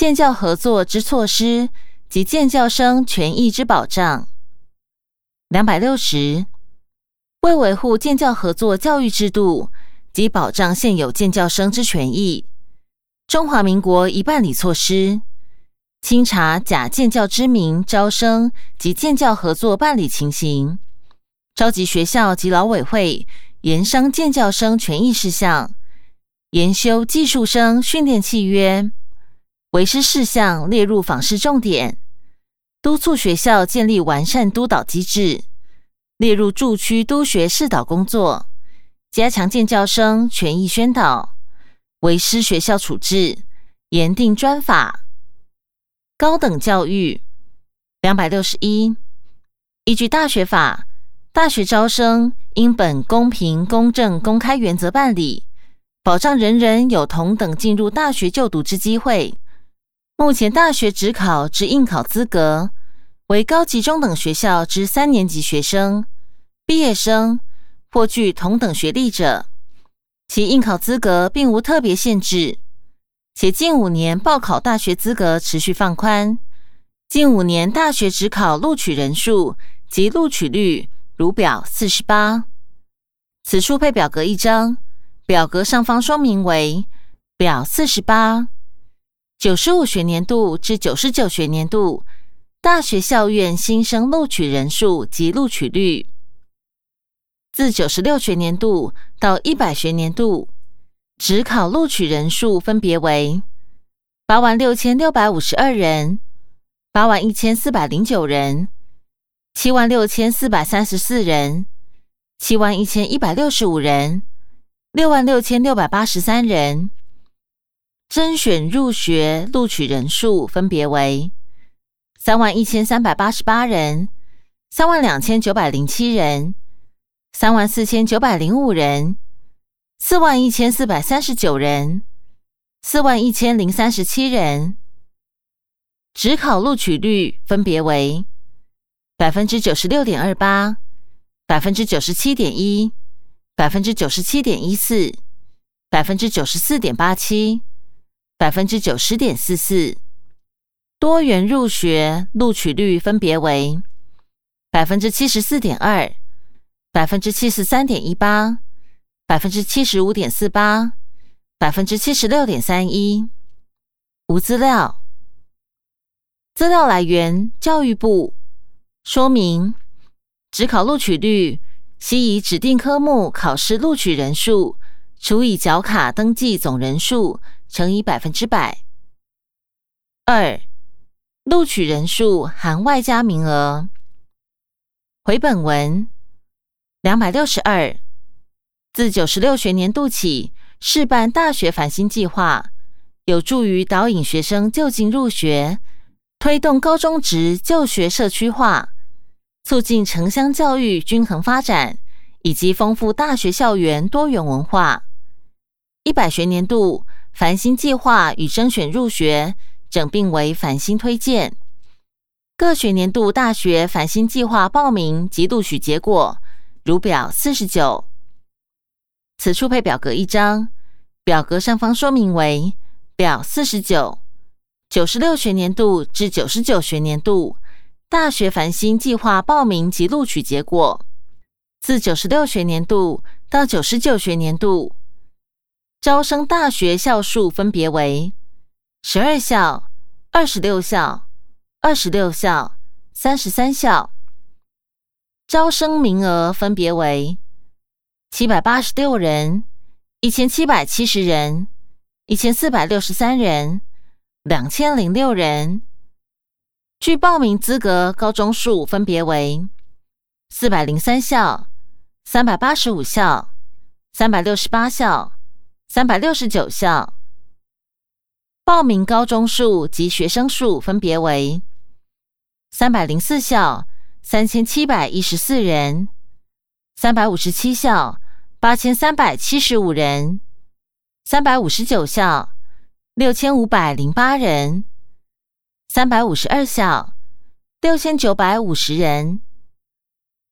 建教合作之措施及建教生权益之保障。两百六十，为维护建教合作教育制度及保障现有建教生之权益，中华民国一办理措施，清查假建教之名招生及建教合作办理情形，召集学校及劳委会研商建教生权益事项，研修技术生训练契约。为师事项列入访视重点，督促学校建立完善督导机制，列入驻区督学示导工作，加强建教生权益宣导。为师学校处置，严定专法。高等教育两百六十一，依据大学法，大学招生应本公平、公正、公开原则办理，保障人人有同等进入大学就读之机会。目前大学只考之应考资格为高级中等学校之三年级学生、毕业生或具同等学历者，其应考资格并无特别限制。且近五年报考大学资格持续放宽，近五年大学只考录取人数及录取率如表四十八。此处配表格一张，表格上方说明为表四十八。九十五学年度至九十九学年度大学校院新生录取人数及录取率，自九十六学年度到一百学年度，只考录取人数分别为八万六千六百五十二人、八万一千四百零九人、七万六千四百三十四人、七万一千一百六十五人、六万六千六百八十三人。甄选入学录取人数分别为三万一千三百八十八人、三万两千九百零七人、三万四千九百零五人、四万一千四百三十九人、四万一千零三十七人。职考录取率分别为百分之九十六点二八、百分之九十七点一、百分之九十七点一四、百分之九十四点八七。百分之九十点四四，多元入学录取率分别为百分之七十四点二、百分之七十三点一八、百分之七十五点四八、百分之七十六点三一。无资料，资料来源教育部。说明：只考录取率悉以指定科目考试录取人数除以缴卡登记总人数。乘以百分之百。二、录取人数含外加名额。回本文两百六十二。自九十六学年度起，试办大学繁星计划，有助于导引学生就近入学，推动高中职就学社区化，促进城乡教育均衡发展，以及丰富大学校园多元文化。一百学年度。繁星计划与征选入学整并为繁星推荐，各学年度大学繁星计划报名及录取结果如表四十九。此处配表格一张，表格上方说明为表四十九，九十六学年度至九十九学年度大学繁星计划报名及录取结果，自九十六学年度到九十九学年度。招生大学校数分别为十二校、二十六校、二十六校、三十三校。招生名额分别为七百八十六人、一千七百七十人、一千四百六十三人、两千零六人。据报名资格高中数分别为四百零三校、三百八十五校、三百六十八校。三百六十九校报名高中数及学生数分别为三百零四校三千七百一十四人，三百五十七校八千三百七十五人，三百五十九校六千五百零八人，三百五十二校六千九百五十人。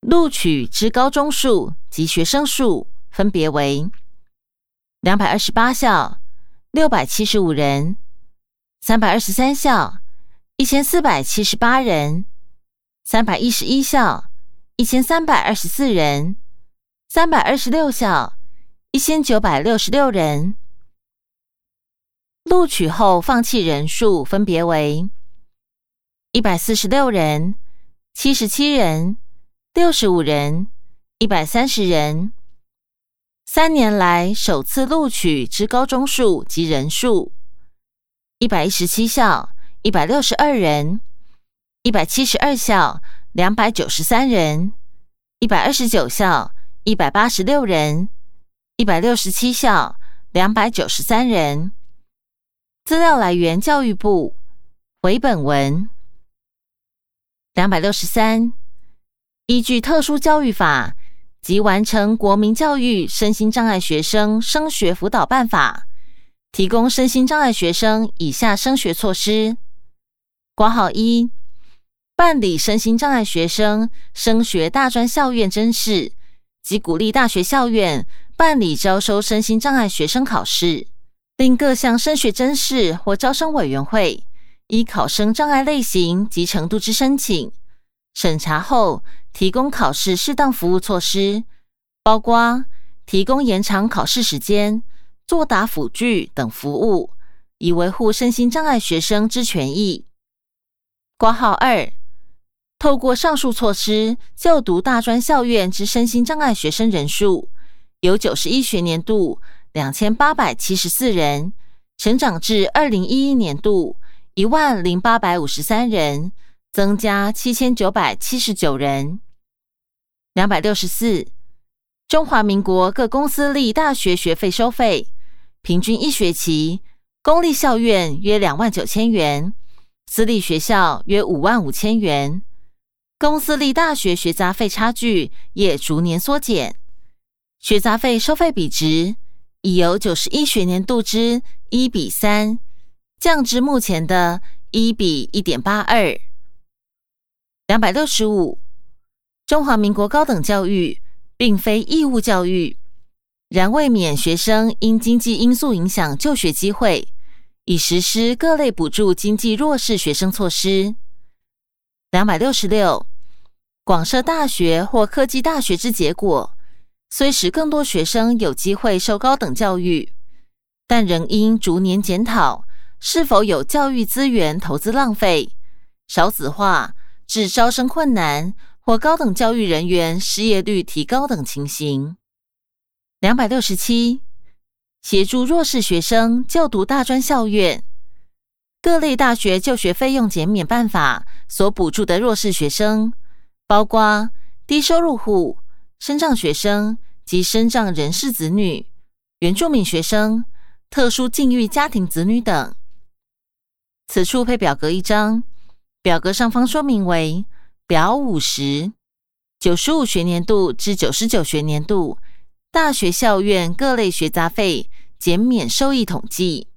录取之高中数及学生数分别为。两百二十八校六百七十五人，三百二十三校一千四百七十八人，三百一十一校一千三百二十四人，三百二十六校一千九百六十六人。录取后放弃人数分别为一百四十六人、七十七人、六十五人、一百三十人。三年来首次录取职高中数及人数：一百一十七校一百六十二人，一百七十二校两百九十三人，一百二十九校一百八十六人，一百六十七校两百九十三人。资料来源：教育部回本文两百六十三，依据特殊教育法及完成国民教育身心障碍学生升学辅导办法，提供身心障碍学生以下升学措施：挂号一，办理身心障碍学生升学大专校院甄试及鼓励大学校院办理招收身心障碍学生考试。另各项升学甄试或招生委员会依考生障碍类型及程度之申请审查后，提供考试适当服务措施，包括提供延长考试时间、作答辅具等服务，以维护身心障碍学生之权益。挂号二，透过上述措施就读大专校院之身心障碍学生人数，由九十一学年度。两千八百七十四人，成长至二零一一年度一万零八百五十三人，增加七千九百七十九人。两百六十四，中华民国各公私立大学学费收费，平均一学期，公立校院约两万九千元，私立学校约五万五千元，公私立大学学杂费差距也逐年缩减，学杂费收费比值。已由九十一学年度之一比三降至目前的一比一点八二。两百六十五，中华民国高等教育并非义务教育，然未免学生因经济因素影响就学机会，已实施各类补助经济弱势学生措施。两百六十六，广设大学或科技大学之结果。虽使更多学生有机会受高等教育，但仍应逐年检讨是否有教育资源投资浪费、少子化致招生困难或高等教育人员失业率提高等情形。两百六十七，协助弱势学生就读大专校院，各类大学就学费用减免办法所补助的弱势学生，包括低收入户。身障学生及身障人士子女、原住民学生、特殊境遇家庭子女等。此处配表格一张，表格上方说明为表五十，九十五学年度至九十九学年度大学校院各类学杂费减免收益统计。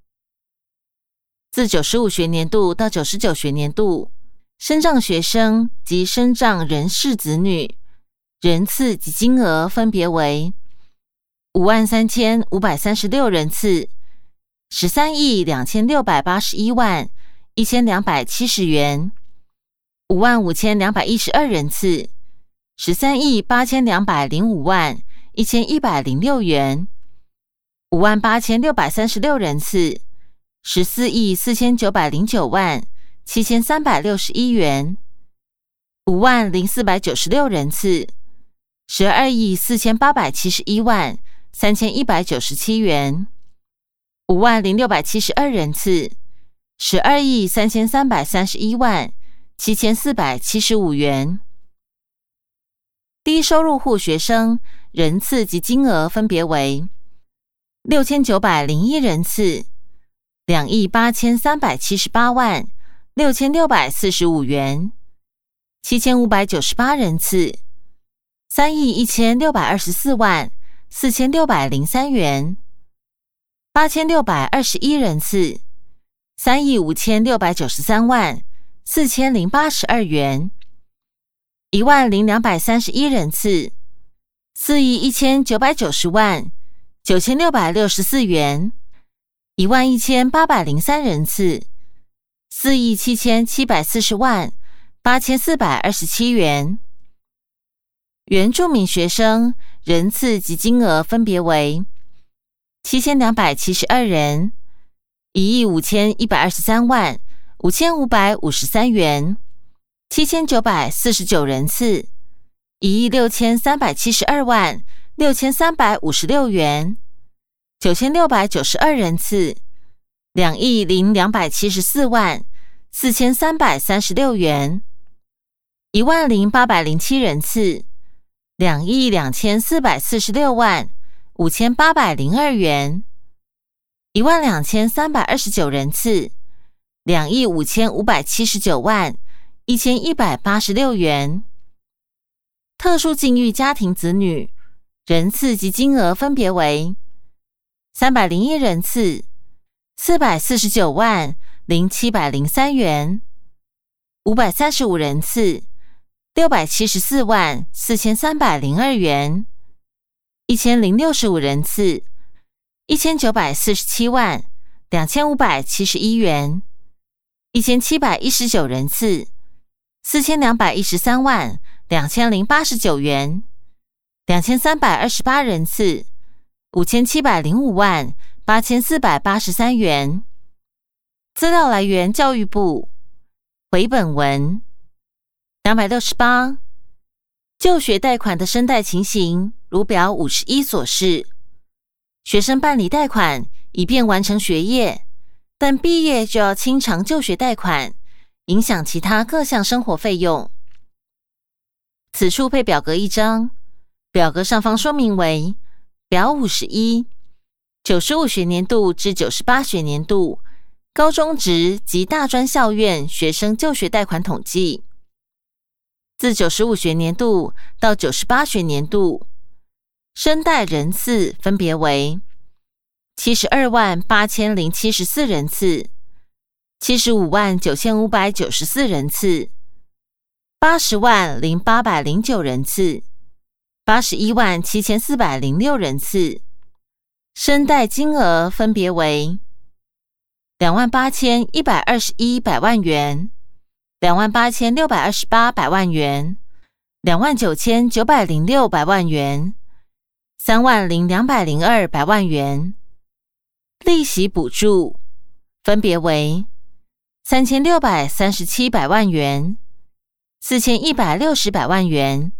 自九十五学年度到九十九学年度，身障学生及身障人士子女。人次及金额分别为五万三千五百三十六人次，十三亿两千六百八十一万一千两百七十元；五万五千两百一十二人次，十三亿八千两百零五万一千一百零六元；五万八千六百三十六人次，十四亿四千九百零九万七千三百六十一元；五万零四百九十六人次。十二亿四千八百七十一万三千一百九十七元，五万零六百七十二人次，十二亿三千三百三十一万七千四百七十五元。低收入户学生人次及金额分别为六千九百零一人次，两亿八千三百七十八万六千六百四十五元，七千五百九十八人次。三亿一千六百二十四万四千六百零三元，八千六百二十一人次，三亿五千六百九十三万四千零八十二元，一万零两百三十一人次，四亿一千九百九十万九千六百六十四元，一万一千八百零三人次，四亿七千七百四十万八千四百二十七元。原住民学生人次及金额分别为七千两百七十二人、一亿五千一百二十三万五千五百五十三元、七千九百四十九人次、一亿六千三百七十二万六千三百五十六元、九千六百九十二人次。两亿零两百七十四万四千三百三十六元，一万零八百零七人次，两亿两千四百四十六万五千八百零二元，一万两千三百二十九人次，两亿五千五百七十九万一千一百八十六元。特殊境遇家庭子女人次及金额分别为三百零一人次。四百四十九万零七百零三元，五百三十五人次，六百七十四万四千三百零二元，一千零六十五人次，一千九百四十七万两千五百七十一元，一千七百一十九人次，四千两百一十三万两千零八十九元，两千三百二十八人次，五千七百零五万。八千四百八十三元。资料来源：教育部。回本文两百六十八。就学贷款的申贷情形，如表五十一所示。学生办理贷款以便完成学业，但毕业就要清偿就学贷款，影响其他各项生活费用。此处配表格一张，表格上方说明为表五十一。九十五学年度至九十八学年度高中职及大专校院学生就学贷款统计，自九十五学年度到九十八学年度，申贷人次分别为七十二万八千零七十四人次、七十五万九千五百九十四人次、八十万零八百零九人次、八十一万七千四百零六人次。申贷金额分别为两万八千一百二十一百万元、两万八千六百二十八百万元、两万九千九百零六百万元、三万零两百零二百万元。利息补助分别为三千六百三十七百万元、四千一百六十百万元、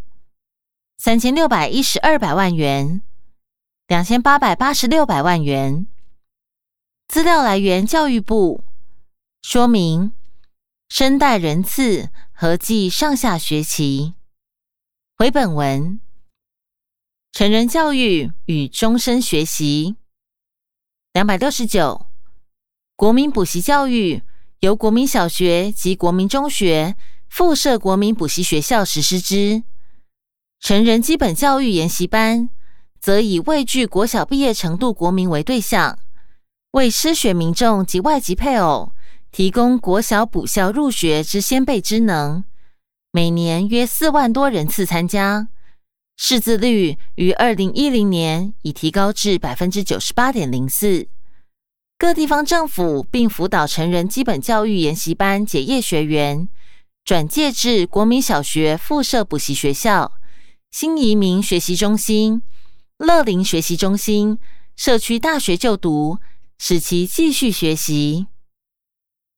三千六百一十二百万元。两千八百八十六百万元。资料来源：教育部。说明：申贷人次合计上下学期。回本文：成人教育与终身学习。两百六十九。国民补习教育由国民小学及国民中学附设国民补习学校实施之。成人基本教育研习班。则以未具国小毕业程度国民为对象，为失学民众及外籍配偶提供国小补校入学之先辈之能，每年约四万多人次参加，识字率于二零一零年已提高至百分之九十八点零四。各地方政府并辅导成人基本教育研习班结业学员转介至国民小学附设补习学校、新移民学习中心。乐龄学习中心、社区大学就读，使其继续学习。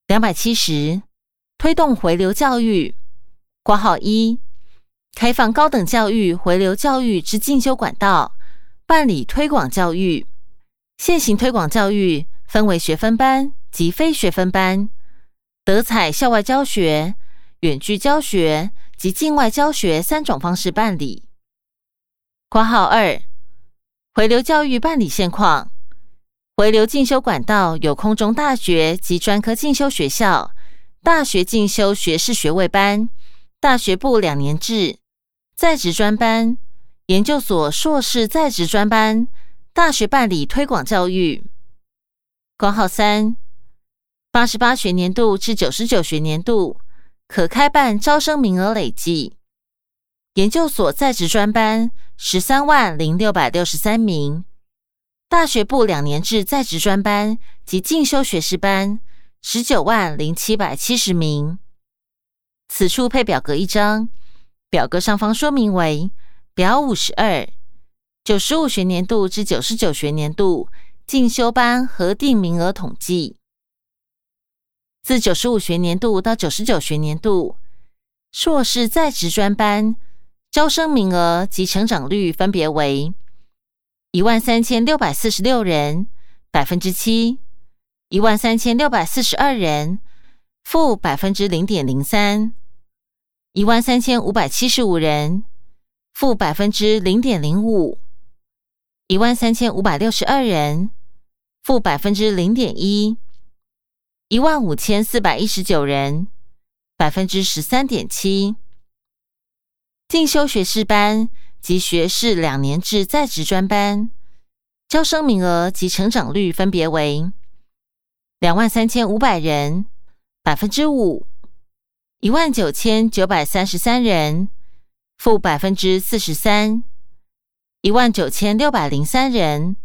两百七十，推动回流教育。括号一，开放高等教育回流教育之进修管道，办理推广教育。现行推广教育分为学分班及非学分班，德采校外教学、远距教学及境外教学三种方式办理。括号二。回流教育办理现况：回流进修管道有空中大学及专科进修学校、大学进修学士学位班、大学部两年制在职专班、研究所硕士在职专班、大学办理推广教育。括号三，八十八学年度至九十九学年度可开办招生名额累计。研究所在职专班十三万零六百六十三名，大学部两年制在职专班及进修学士班十九万零七百七十名。此处配表格一张，表格上方说明为表五十二，九十五学年度至九十九学年度进修班核定名额统计。自九十五学年度到九十九学年度，硕士在职专班招生名额及成长率分别为一万三千六百四十六人，百分之七；一万三千六百四十二人，负百分之零点零三；一万三千五百七十五人，负百分之零点零五；一万三千五百六十二人，负百分之零点一。一万五千四百一十九人，百分之十三点七。进修学士班及学士两年制在职专班招生名额及成长率分别为两万三千五百人，百分之五；一万九千九百三十三人，负百分之四十三；一万九千六百零三人，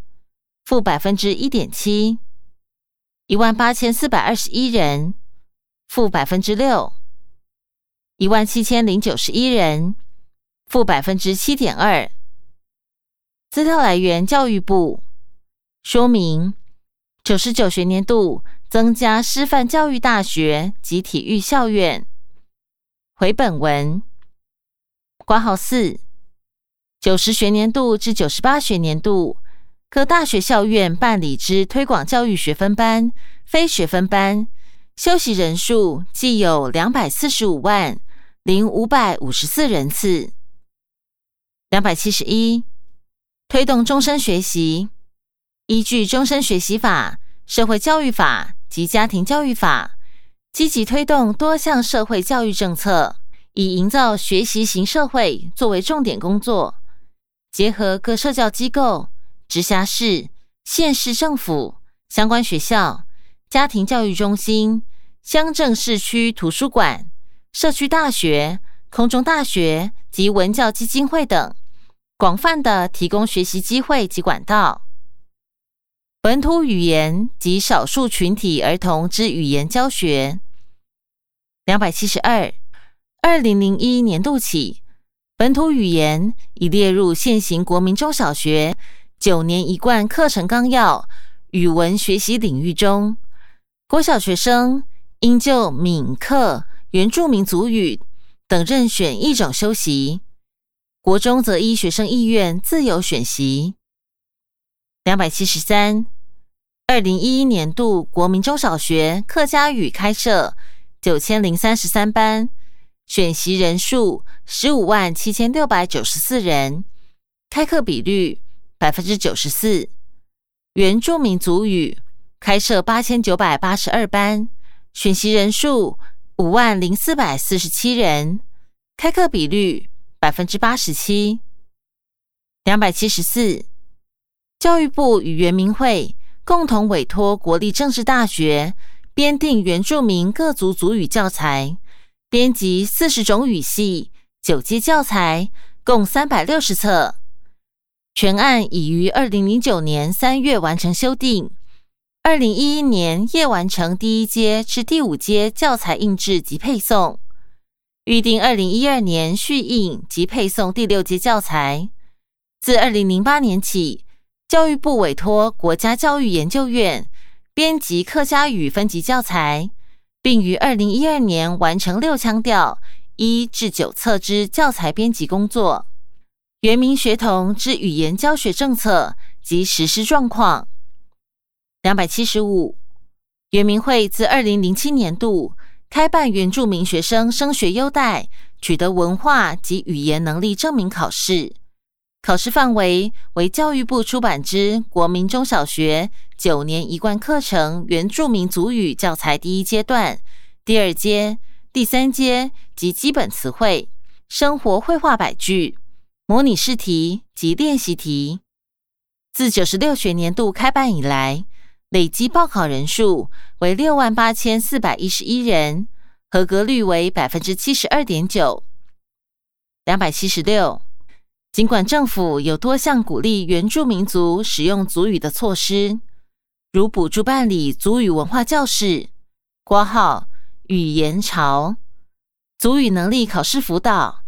负百分之一点七。一万八千四百二十一人，负百分之六；一万七千零九十一人，负百分之七点二。资料来源：教育部。说明：九十九学年度增加师范教育大学及体育校院。回本文。挂号四。九十学年度至九十八学年度。各大学校院办理之推广教育学分班、非学分班，修习人数计有两百四十五万零五百五十四人次。两百七十一，推动终身学习，依据终身学习法、社会教育法及家庭教育法，积极推动多项社会教育政策，以营造学习型社会作为重点工作，结合各社教机构。直辖市、县市政府相关学校、家庭教育中心、乡镇市区图书馆、社区大学、空中大学及文教基金会等，广泛的提供学习机会及管道。本土语言及少数群体儿童之语言教学。两百七十二，二零零一年度起，本土语言已列入现行国民中小学。九年一贯课程纲要语文学习领域中，国小学生应就闽客、原住民族语等任选一种修习；国中则依学生意愿自由选习。两百七十三，二零一一年度国民中小学客家语开设九千零三十三班，选习人数十五万七千六百九十四人，开课比率。百分之九十四，原住民族语开设八千九百八十二班，选习人数五万零四百四十七人，开课比率百分之八十七。两百七十四，教育部与原民会共同委托国立政治大学编订原住民各族族语教材，编辑四十种语系九阶教材，共三百六十册。全案已于二零零九年三月完成修订，二零一一年业完成第一阶至第五阶教材印制及配送，预定二零一二年续印及配送第六阶教材。自二零零八年起，教育部委托国家教育研究院编辑客家语分级教材，并于二零一二年完成六腔调一至九册之教材编辑工作。原民学童之语言教学政策及实施状况。两百七十五，原民会自二零零七年度开办原住民学生升学优待，取得文化及语言能力证明考试。考试范围为教育部出版之国民中小学九年一贯课程原住民族语教材第一阶段、第二阶、第三阶及基本词汇、生活绘画百句。模拟试题及练习题，自九十六学年度开办以来，累计报考人数为六万八千四百一十一人，合格率为百分之七十二点九。两百七十六，尽管政府有多项鼓励原住民族使用族语的措施，如补助办理族语文化教室、挂号语言潮，族语能力考试辅导，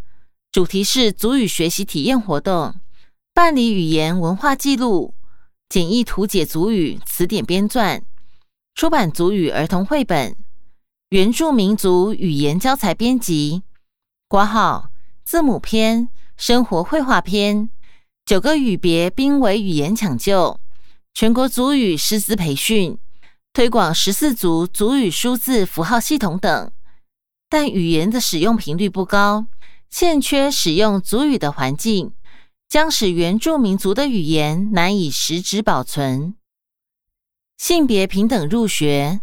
主题是族语学习体验活动，办理语言文化记录，简易图解族语词典编撰，出版族语儿童绘本，原住民族语言教材编辑，挂号字母篇，生活绘画篇，九个语别濒危语言抢救，全国族语师资培训。推广十四族族语数字符号系统等，但语言的使用频率不高，欠缺使用族语的环境，将使原住民族的语言难以实质保存。性别平等入学。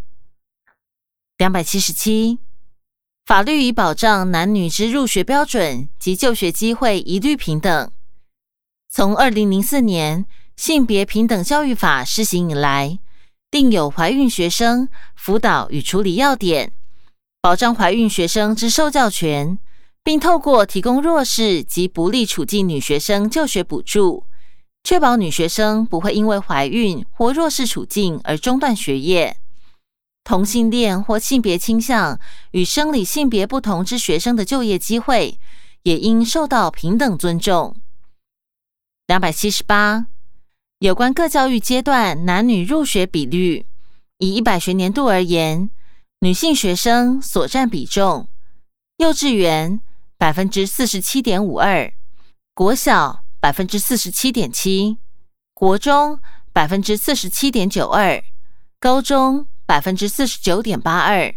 两百七十七，法律以保障男女之入学标准及就学机会一律平等。从二零零四年性别平等教育法施行以来。定有怀孕学生辅导与处理要点，保障怀孕学生之受教权，并透过提供弱势及不利处境女学生就学补助，确保女学生不会因为怀孕或弱势处境而中断学业。同性恋或性别倾向与生理性别不同之学生的就业机会，也应受到平等尊重。两百七十八。有关各教育阶段男女入学比率，以一百学年度而言，女性学生所占比重：幼稚园百分之四十七点五二，国小百分之四十七点七，国中百分之四十七点九二，高中百分之四十九点八二，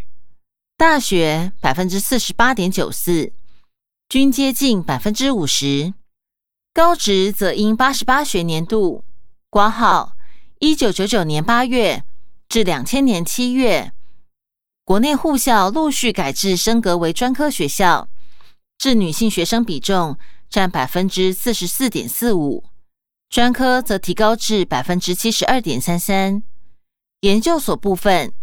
大学百分之四十八点九四，均接近百分之五十。高职则因八十八学年度。挂号，一九九九年八月至两千年七月，国内护校陆续改制升格为专科学校，致女性学生比重占百分之四十四点四五，专科则提高至百分之七十二点三三。研究所部分，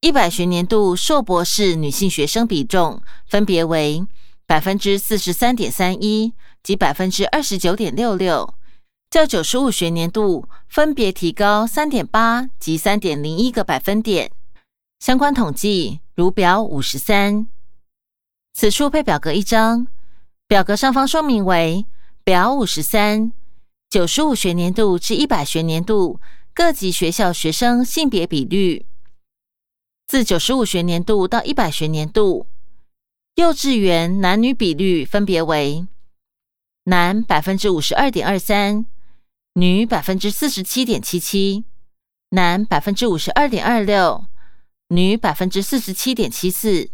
一百学年度硕博士女性学生比重分别为百分之四十三点三一及百分之二十九点六六。较九十五学年度分别提高三点八及三点零一个百分点，相关统计如表五十三。此处配表格一张，表格上方说明为表五十三九十五学年度至一百学年度各级学校学生性别比率。自九十五学年度到一百学年度，幼稚园男女比率分别为男百分之五十二点二三。女百分之四十七点七七，男百分之五十二点二六，女百分之四十七点七四，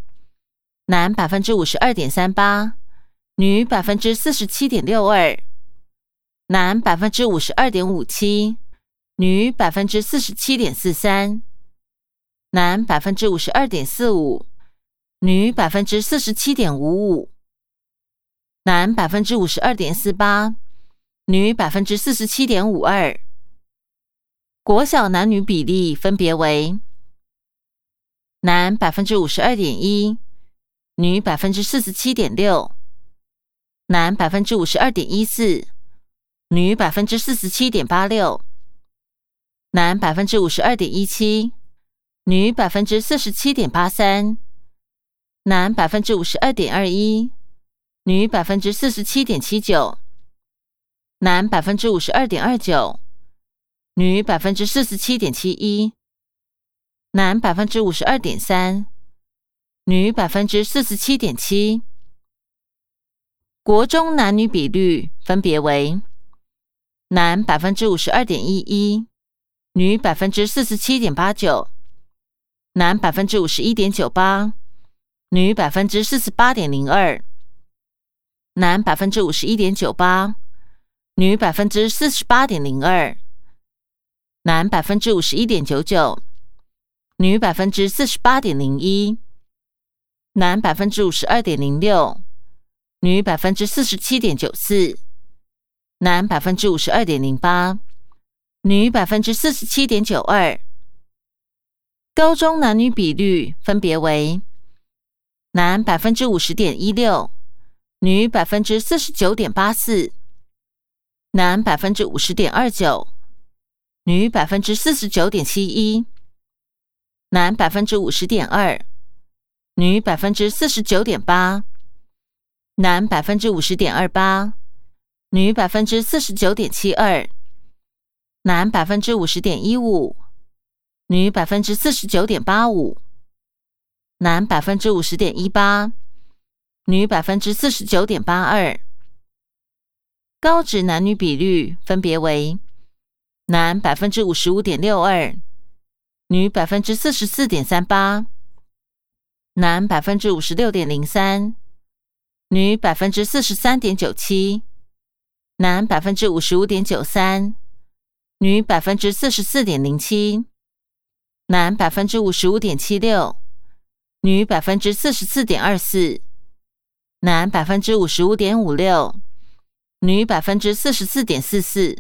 男百分之五十二点三八，女百分之四十七点六二，男百分之五十二点五七，女百分之四十七点四三，男百分之五十二点四五，女百分之四十七点五五，男百分之五十二点四八。女百分之四十七点五二，国小男女比例分别为：男百分之五十二点一，女百分之四十七点六；男百分之五十二点一四，女百分之四十七点八六；男百分之五十二点一七，女百分之四十七点八三；男百分之五十二点二一，女百分之四十七点七九。男百分之五十二点二九，女百分之四十七点七一，男百分之五十二点三，女百分之四十七点七。国中男女比率分别为：男百分之五十二点一一，女百分之四十七点八九，男百分之五十一点九八，女百分之四十八点零二，男百分之五十一点九八。女百分之四十八点零二，男百分之五十一点九九，女百分之四十八点零一，男百分之五十二点零六，女百分之四十七点九四，男百分之五十二点零八，女百分之四十七点九二。高中男女比率分别为：男百分之五十点一六，女百分之四十九点八四。男百分之五十点二九，女百分之四十九点七一。男百分之五十点二，女百分之四十九点八，男百分之五十点二八，女百分之四十九点七二，男百分之五十点一五，女百分之四十九点八五，男百分之五十点一八，女百分之四十九点八二。高职男女比率分别为：男百分之五十五点六二，女百分之四十四点三八，男百分之五十六点零三，女百分之四十三点九七，男百分之五十五点九三，女百分之四十四点零七，男百分之五十五点七六，女百分之四十四点二四，男百分之五十五点五六。女百分之四十四点四四，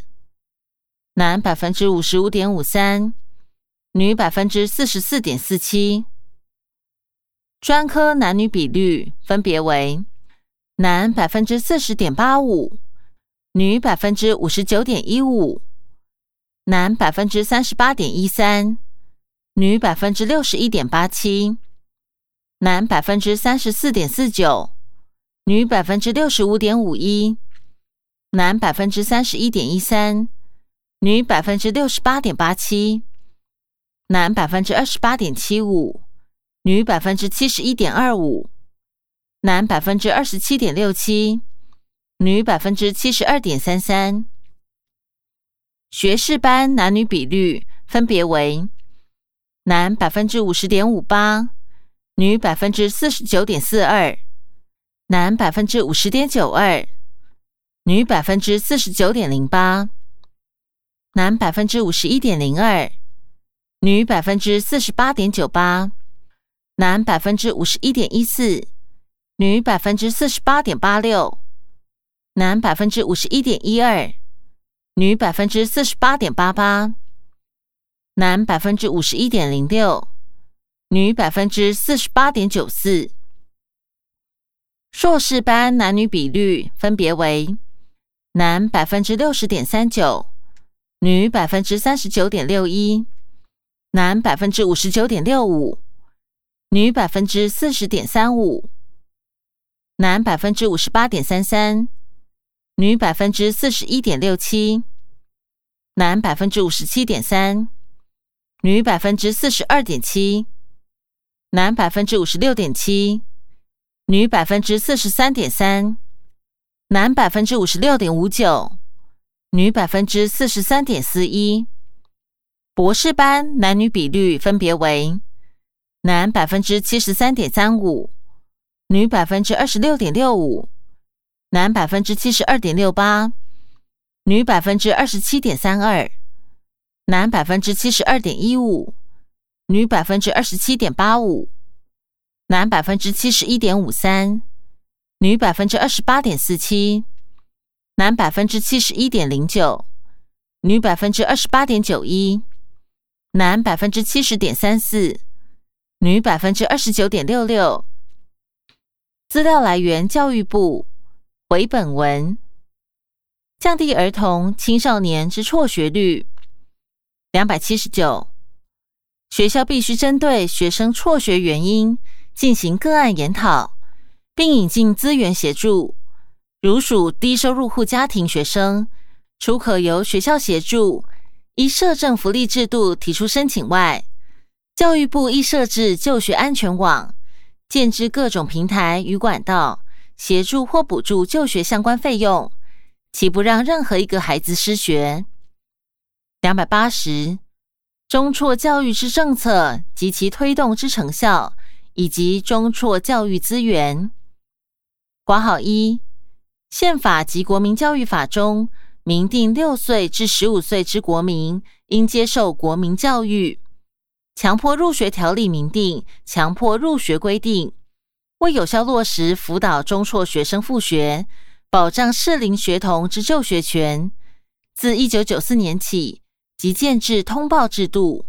男百分之五十五点五三，女百分之四十四点四七。专科男女比率分别为：男百分之四十点八五，女百分之五十九点一五，男百分之三十八点一三，女百分之六十一点八七，男百分之三十四点四九，女百分之六十五点五一。男百分之三十一点一三，女百分之六十八点八七，男百分之二十八点七五，女百分之七十一点二五，男百分之二十七点六七，女百分之七十二点三三。学士班男女比率分别为：男百分之五十点五八，女百分之四十九点四二，男百分之五十点九二。女百分之四十九点零八，男百分之五十一点零二，女百分之四十八点九八，男百分之五十一点一四，女百分之四十八点八六，男百分之五十一点一二，女百分之四十八点八八，男百分之五十一点零六，女百分之四十八点九四。硕士班男女比率分别为。男百分之六十点三九，女百分之三十九点六一，男百分之五十九点六五，女百分之四十点三五，男百分之五十八点三三，女百分之四十一点六七，男百分之五十七点三，女百分之四十二点七，男百分之五十六点七，女百分之四十三点三。男百分之五十六点五九，女百分之四十三点四一。博士班男女比率分别为：男百分之七十三点三五，女百分之二十六点六五，男百分之七十二点六八，女百分之二十七点三二，男百分之七十二点一五，女百分之二十七点八五，男百分之七十一点五三。女百分之二十八点四七，男百分之七十一点零九，女百分之二十八点九一，男百分之七十点三四，女百分之二十九点六六。资料来源：教育部。回本文，降低儿童青少年之辍学率。两百七十九，学校必须针对学生辍学原因进行个案研讨。并引进资源协助，如属低收入户家庭学生，除可由学校协助依社政福利制度提出申请外，教育部亦设置就学安全网，建置各种平台与管道，协助或补助就学相关费用，岂不让任何一个孩子失学？两百八十，中辍教育之政策及其推动之成效，以及中辍教育资源。括号一，宪法及国民教育法中明定，六岁至十五岁之国民应接受国民教育。强迫入学条例明定强迫入学规定，为有效落实辅导中辍学生复学，保障适龄学童之就学权，自一九九四年起即建制通报制度。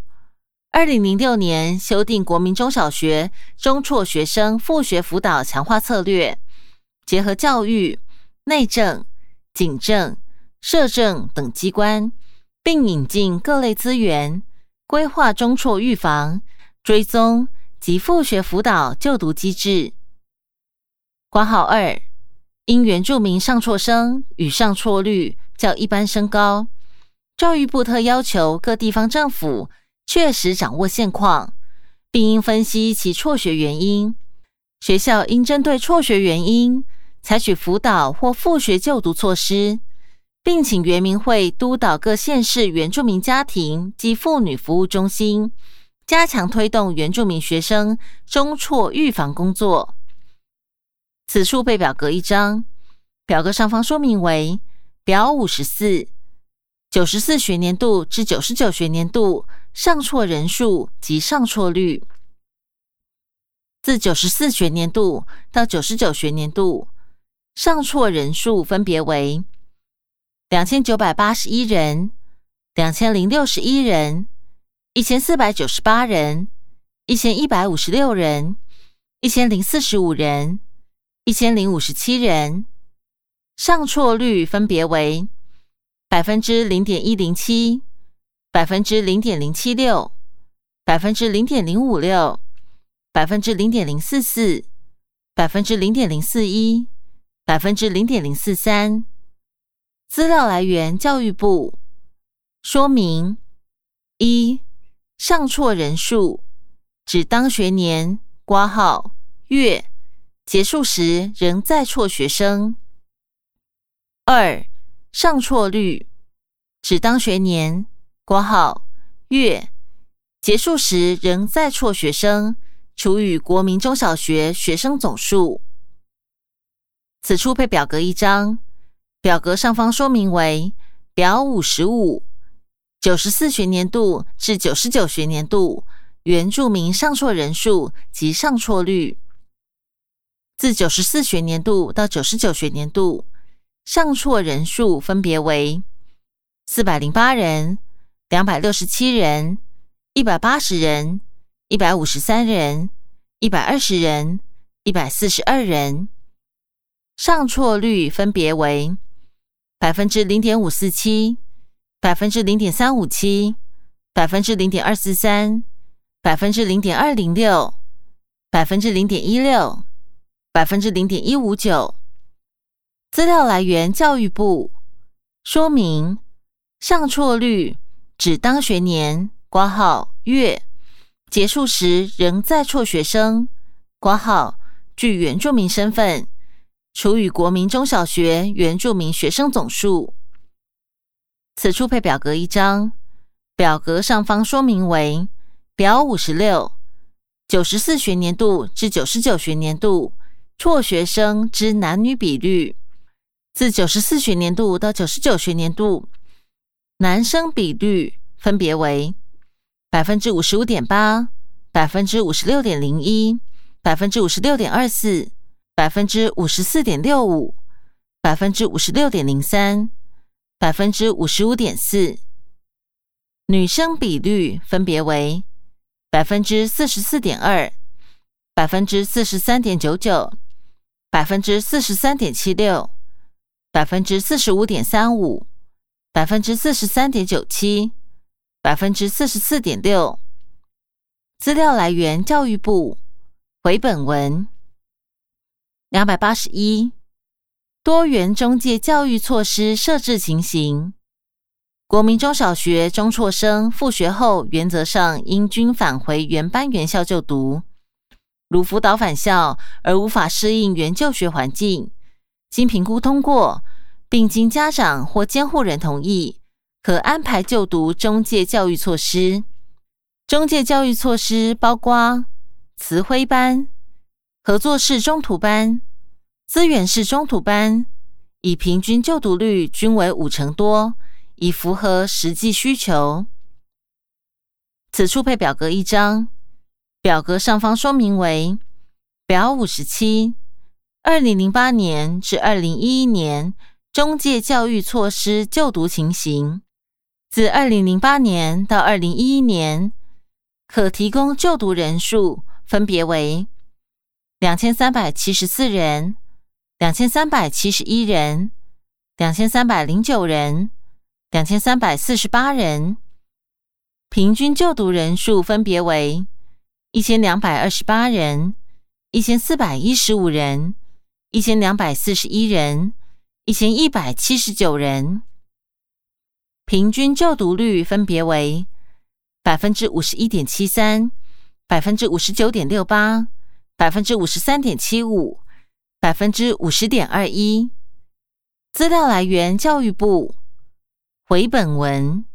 二零零六年修订国民中小学中辍学生复学辅导强化策略。结合教育、内政、警政、社政等机关，并引进各类资源，规划中辍预防，追踪及复学辅导就读机制。挂号二，因原住民上辍生与上辍率较一般升高，教育部特要求各地方政府确实掌握现况，并应分析其辍学原因。学校应针对辍学原因，采取辅导或复学就读措施，并请原民会督导各县市原住民家庭及妇女服务中心，加强推动原住民学生中辍预防工作。此处备表格一张，表格上方说明为表五十四，九十四学年度至九十九学年度上错人数及上错率。自九十四学年度到九十九学年度，上错人数分别为两千九百八十一人、两千零六十一人、一千四百九十八人、一千一百五十六人、一千零四十五人、一千零五十七人。上错率分别为百分之零点一零七、百分之零点零七六、百分之零点零五六。百分之零点零四四，百分之零点零四一，百分之零点零四三。资料来源：教育部。说明：一、上错人数指当学年挂号月结束时仍在辍学生。二、上辍率指当学年挂号月结束时仍在辍学生。除以国民中小学学生总数。此处配表格一张，表格上方说明为表五十五，九十四学年度至九十九学年度原住民上辍人数及上辍率。自九十四学年度到九十九学年度，上辍人数分别为四百零八人、两百六十七人、一百八十人。一百五十三人，一百二十人，一百四十二人，上辍率分别为百分之零点五四七、百分之零点三五七、百分之零点二四三、百分之零点二零六、百分之零点一六、百分之零点一五九。资料来源：教育部。说明：上辍率指当学年挂号月。结束时仍在辍学生挂号具原住民身份，除以国民中小学原住民学生总数。此处配表格一张，表格上方说明为表五十六，九十四学年度至九十九学年度辍学生之男女比率。自九十四学年度到九十九学年度，男生比率分别为。百分之五十五点八，百分之五十六点零一，百分之五十六点二四，百分之五十四点六五，百分之五十六点零三，百分之五十五点四。女生比率分别为百分之四十四点二，百分之四十三点九九，百分之四十三点七六，百分之四十五点三五，百分之四十三点九七。百分之四十四点六。资料来源：教育部。回本文两百八十一。多元中介教育措施设置情形：国民中小学中辍生复学后，原则上应均返回原班原校就读。如辅导返校而无法适应原就学环境，经评估通过，并经家长或监护人同意。可安排就读中介教育措施。中介教育措施包括慈晖班、合作式中途班、资源式中途班，以平均就读率均为五成多，以符合实际需求。此处配表格一张，表格上方说明为表五十七，二零零八年至二零一一年中介教育措施就读情形。自二零零八年到二零一一年，可提供就读人数分别为两千三百七十四人、两千三百七十一人、两千三百零九人、两千三百四十八人。平均就读人数分别为一千两百二十八人，一千四百一十五人，一千两百四十一人，一千一百七十九人。平均就读率分别为百分之五十一点七三、百分之五十九点六八、百分之五十三点七五、百分之五十点二一。资料来源：教育部。回本文。